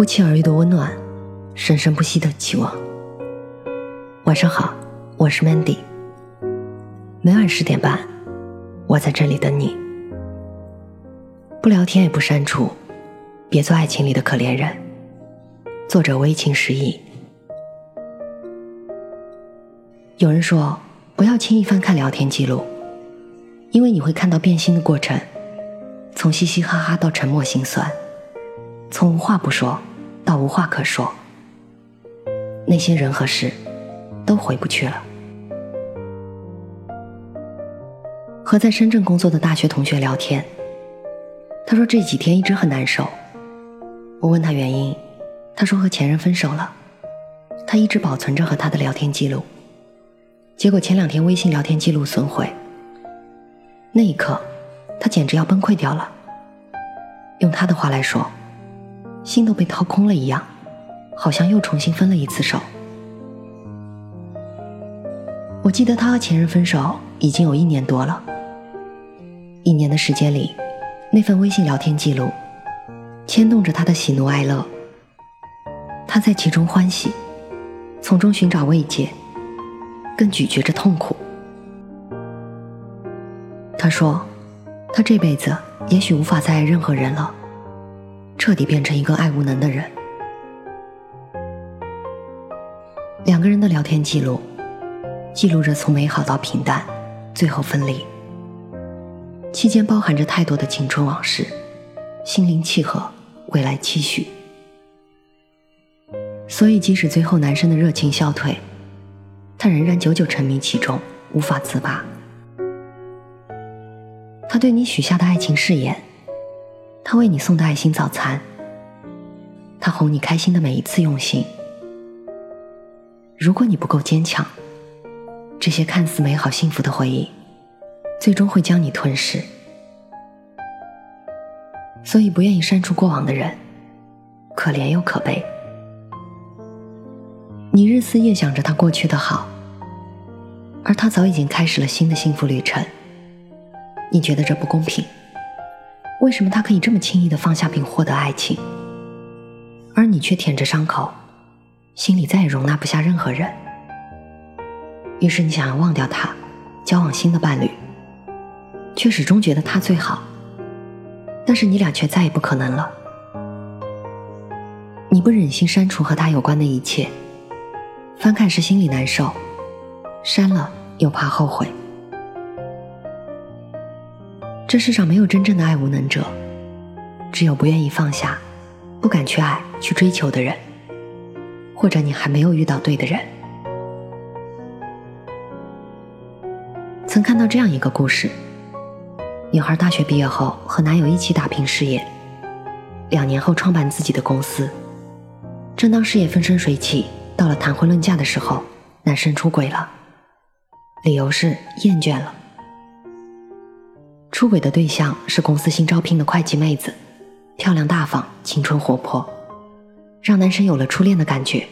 不期而遇的温暖，生生不息的期望。晚上好，我是 Mandy。每晚十点半，我在这里等你。不聊天也不删除，别做爱情里的可怜人。作者微情失意。有人说，不要轻易翻看聊天记录，因为你会看到变心的过程，从嘻嘻哈哈到沉默心酸，从无话不说到无话可说，那些人和事都回不去了。和在深圳工作的大学同学聊天，他说这几天一直很难受。我问他原因，他说和前任分手了，他一直保存着和他的聊天记录。结果前两天微信聊天记录损毁，那一刻，他简直要崩溃掉了。用他的话来说，心都被掏空了一样，好像又重新分了一次手。我记得他和前任分手已经有一年多了，一年的时间里，那份微信聊天记录，牵动着他的喜怒哀乐，他在其中欢喜，从中寻找慰藉。更咀嚼着痛苦。他说：“他这辈子也许无法再爱任何人了，彻底变成一个爱无能的人。”两个人的聊天记录，记录着从美好到平淡，最后分离。期间包含着太多的青春往事，心灵契合，未来期许。所以，即使最后男生的热情消退。他仍然久久沉迷其中，无法自拔。他对你许下的爱情誓言，他为你送的爱心早餐，他哄你开心的每一次用心。如果你不够坚强，这些看似美好幸福的回忆，最终会将你吞噬。所以，不愿意删除过往的人，可怜又可悲。你日思夜想着他过去的好，而他早已经开始了新的幸福旅程。你觉得这不公平？为什么他可以这么轻易的放下并获得爱情，而你却舔着伤口，心里再也容纳不下任何人？于是你想要忘掉他，交往新的伴侣，却始终觉得他最好。但是你俩却再也不可能了。你不忍心删除和他有关的一切。翻看时心里难受，删了又怕后悔。这世上没有真正的爱无能者，只有不愿意放下、不敢去爱、去追求的人，或者你还没有遇到对的人。曾看到这样一个故事：女孩大学毕业后和男友一起打拼事业，两年后创办自己的公司，正当事业风生水起。到了谈婚论嫁的时候，男生出轨了，理由是厌倦了。出轨的对象是公司新招聘的会计妹子，漂亮大方，青春活泼，让男生有了初恋的感觉。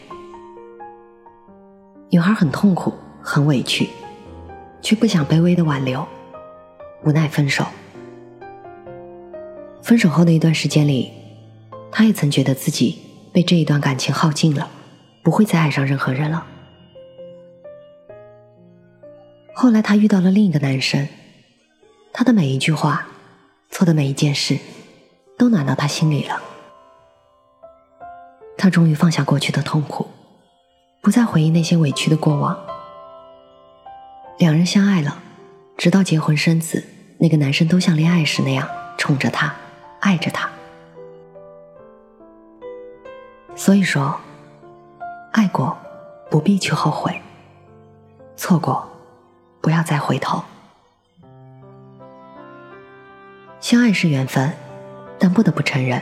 女孩很痛苦，很委屈，却不想卑微的挽留，无奈分手。分手后的一段时间里，她也曾觉得自己被这一段感情耗尽了。不会再爱上任何人了。后来，她遇到了另一个男生，他的每一句话，做的每一件事，都暖到他心里了。他终于放下过去的痛苦，不再回忆那些委屈的过往。两人相爱了，直到结婚生子，那个男生都像恋爱时那样宠着她，爱着她。所以说。爱过，不必去后悔；错过，不要再回头。相爱是缘分，但不得不承认，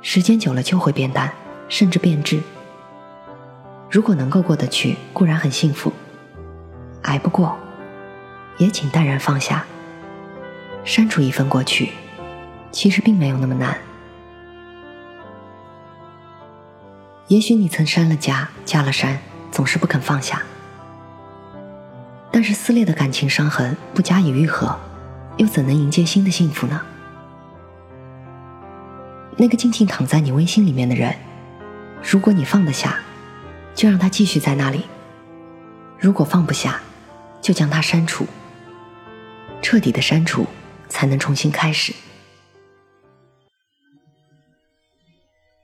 时间久了就会变淡，甚至变质。如果能够过得去，固然很幸福；挨不过，也请淡然放下。删除一份过去，其实并没有那么难。也许你曾删了加，加了删，总是不肯放下。但是撕裂的感情伤痕不加以愈合，又怎能迎接新的幸福呢？那个静静躺在你微信里面的人，如果你放得下，就让他继续在那里；如果放不下，就将他删除。彻底的删除，才能重新开始。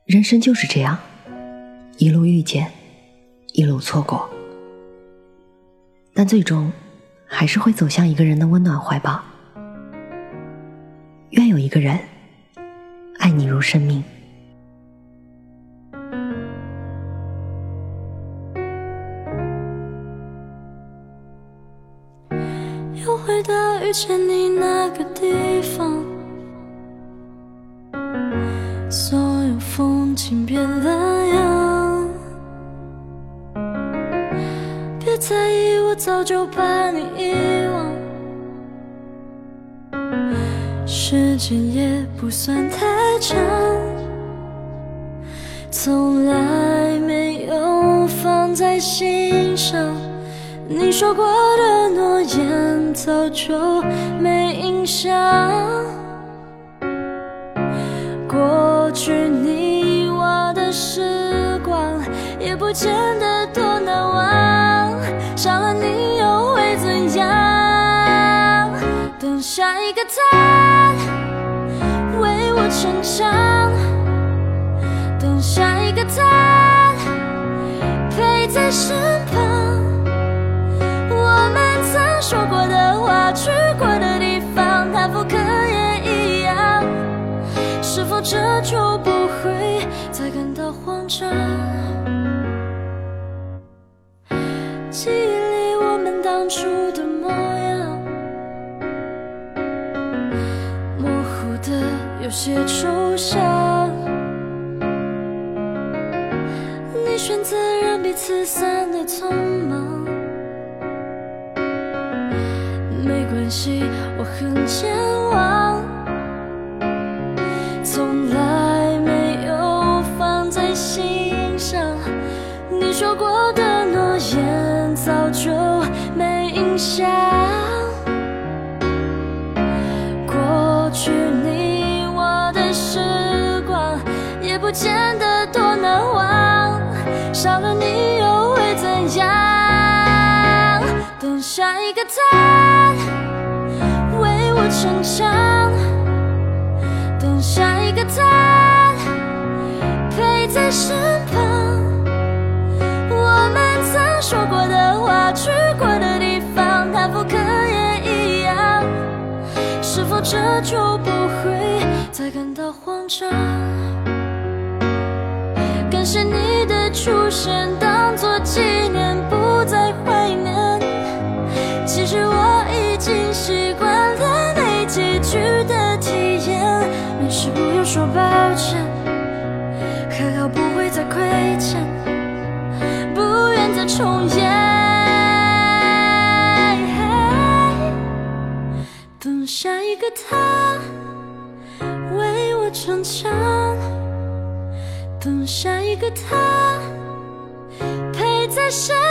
人生就是这样，一路遇见，一路错过，但最终还是会走向一个人的温暖怀抱。一个人爱你如生命。又回到遇见你那个地方，所有风景变了样。别在意，我早就把你遗忘。时间也不算太长，从来没有放在心上。你说过的诺言早就没印象，过去你我的时光也不见得多难忘，少了你又会怎样？等下一个他成长，等下一个他陪在身旁。我们曾说过的话，去过的地方，他复刻也一样。是否这就不会再感到慌张？记忆里我们当初的模样，模糊的有些抽象。你选择让彼此散得匆忙。没关系我很健忘，从来没有放在心上。你说过的诺言早就没印象，也不见得多难忘，少了你又会怎样？等下一个他为我。逞强，等下一个他陪在身旁。我们曾说过的话，去过的地方，他复刻也一样。是否这就不会再感到慌张？是你的出现，当作纪念，不再怀念。其实我已经习惯了没。结局的体验，没事不用说抱歉，可好不会再亏欠，不愿再重演。等下一个他下一个他陪在身。